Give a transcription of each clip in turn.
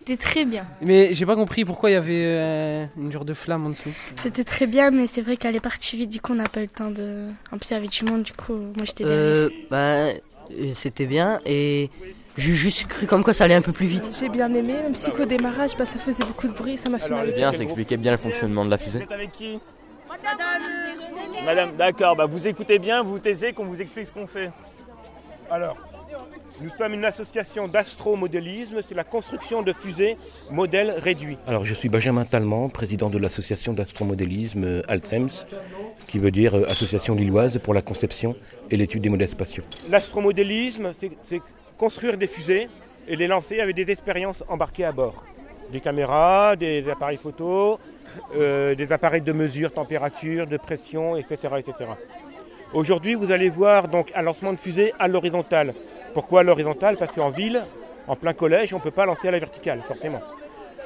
C'était très bien. Mais j'ai pas compris pourquoi il y avait euh, une genre de flamme en dessous. C'était très bien, mais c'est vrai qu'elle est partie vite, du coup on n'a pas eu le temps de. En plus, il y avait du monde, du coup, moi j'étais. Euh, bah, euh, c'était bien et j'ai juste cru comme quoi ça allait un peu plus vite. J'ai bien aimé, même si qu'au démarrage, bah, ça faisait beaucoup de bruit, ça m'a fait bien, ça expliquait bien le fonctionnement de la fusée. Vous êtes avec qui Madame, d'accord, bah vous écoutez bien, vous taisez qu'on vous explique ce qu'on fait. Alors, nous sommes une association d'astromodélisme, c'est la construction de fusées modèles réduits. Alors, je suis Benjamin Tallement, président de l'association d'astromodélisme euh, Altems, qui veut dire euh, Association lilloise pour la conception et l'étude des modèles spatiaux. L'astromodélisme, c'est- construire des fusées et les lancer avec des expériences embarquées à bord. Des caméras, des appareils photo, euh, des appareils de mesure température, de pression, etc. etc. Aujourd'hui, vous allez voir donc un lancement de fusée à l'horizontale. Pourquoi l'horizontale Parce qu'en ville, en plein collège, on ne peut pas lancer à la verticale, forcément.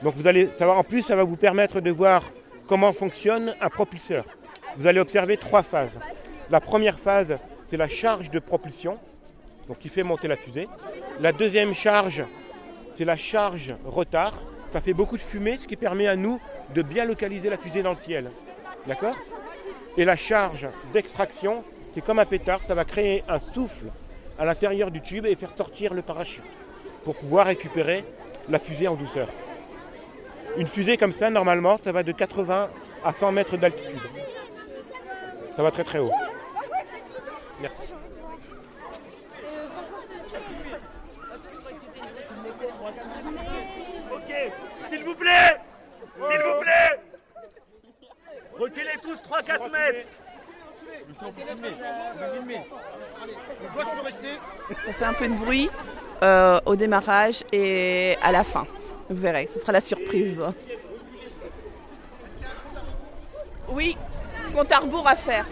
Donc vous allez savoir, en plus, ça va vous permettre de voir comment fonctionne un propulseur. Vous allez observer trois phases. La première phase, c'est la charge de propulsion, donc qui fait monter la fusée. La deuxième charge, c'est la charge retard. Ça fait beaucoup de fumée, ce qui permet à nous de bien localiser la fusée dans le ciel. D'accord? Et la charge d'extraction, c'est comme un pétard, ça va créer un souffle à l'intérieur du tube et faire sortir le parachute pour pouvoir récupérer la fusée en douceur. Une fusée comme ça, normalement, ça va de 80 à 100 mètres d'altitude. Ça va très très haut. Merci. Ok, s'il vous plaît S'il vous plaît Reculez tous 3-4 mètres Ça fait un peu de bruit euh, au démarrage et à la fin. Vous verrez, ce sera la surprise. Oui, compte à rebours à faire.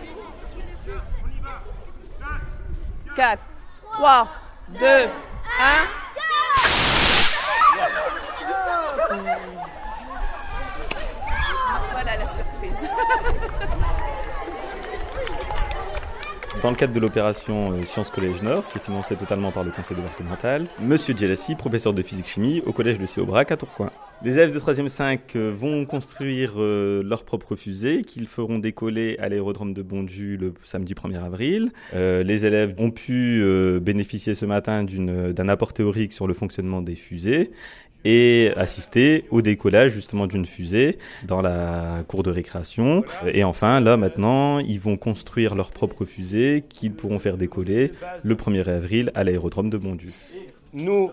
4, 3, 2, 1. Voilà la surprise. Dans le cadre de l'opération euh, Sciences Collège Nord, qui est financée totalement par le conseil départemental, Monsieur Djelassi, professeur de physique-chimie au collège de Céaubrac à Tourcoing. Les élèves de 3e 5 euh, vont construire euh, leur propre fusée qu'ils feront décoller à l'aérodrome de Bondu le samedi 1er avril. Les élèves ont pu bénéficier ce matin d'un apport théorique sur le fonctionnement des fusées et assister au décollage justement d'une fusée dans la cour de récréation. Et enfin, là maintenant, ils vont construire leur propre fusée qu'ils pourront faire décoller le 1er avril à l'aérodrome de Bondu. Nous,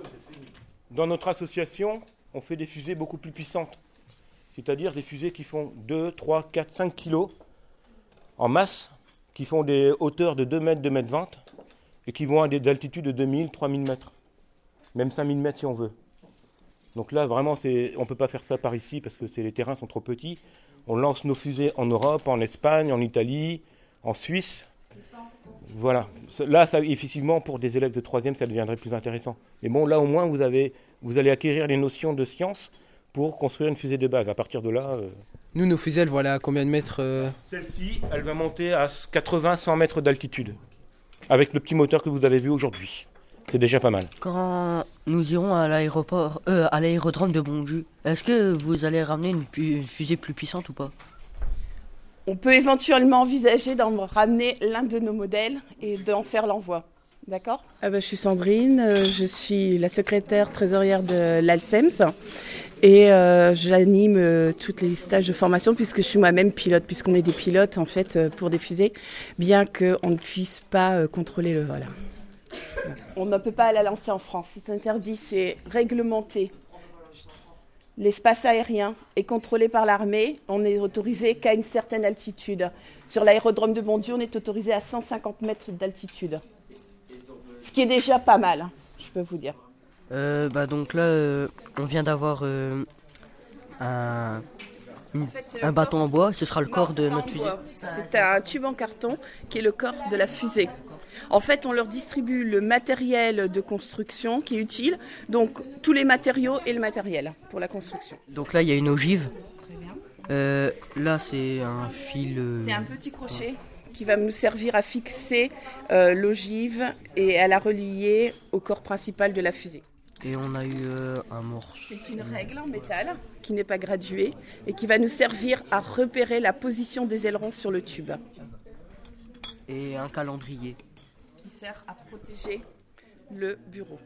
dans notre association, on fait des fusées beaucoup plus puissantes. C'est-à-dire des fusées qui font 2, 3, 4, 5 kilos en masse, qui font des hauteurs de 2 mètres, 2 mètres 20, et qui vont à des altitudes de 2000, 3000 mètres. Même 5000 mètres si on veut. Donc là, vraiment, c'est- on ne peut pas faire ça par ici parce que c'est- les terrains sont trop petits. On lance nos fusées en Europe, en Espagne, en Italie, en Suisse. Voilà. Là, ça, effectivement, pour des élèves de troisième, ça deviendrait plus intéressant. Mais bon, là, au moins, vous, avez, vous allez acquérir les notions de science pour construire une fusée de base. À partir de là, euh, Nous, nos fusées, elles voilà à combien de mètres euh celle-ci, elle va monter à 80-100 mètres d'altitude. Avec le petit moteur que vous avez vu aujourd'hui. C'est déjà pas mal. Quand nous irons à l'aéroport, euh, à l'aérodrome de Bondu, est-ce que vous allez ramener une, pu- une fusée plus puissante ou pas? On peut éventuellement envisager d'en ramener l'un de nos modèles et d'en faire l'envoi. D'accord? Ah bah, je suis Sandrine, euh, je suis la secrétaire trésorière de l'ALSEMS et euh, j'anime euh, tous les stages de formation puisque je suis moi-même pilote, puisqu'on est des pilotes en fait pour des fusées, bien qu'on ne puisse pas euh, contrôler le vol. On ne peut pas la lancer en France. C'est interdit, c'est réglementé. L'espace aérien est contrôlé par l'armée. On n'est autorisé qu'à une certaine altitude. Sur l'aérodrome de Bondieu, on est autorisé à 150 mètres d'altitude. Ce qui est déjà pas mal, je peux vous dire. euh, bah donc là, euh, on vient d'avoir euh, un, une- bâton en bois. Ce sera le Non, corps de notre fusée. C'est un tube en carton qui est le corps de la fusée. En fait, on leur distribue le matériel de construction qui est utile, donc tous les matériaux et le matériel pour la construction. Donc là, il y a une ogive. Euh, là, c'est un fil. euh, C'est un petit crochet qui va nous servir à fixer euh, l'ogive et à la relier au corps principal de la fusée. Et on a eu euh, un morceau. C'est une règle en métal qui n'est pas graduée et qui va nous servir à repérer la position des ailerons sur le tube. Et un calendrier. Qui sert à protéger le bureau.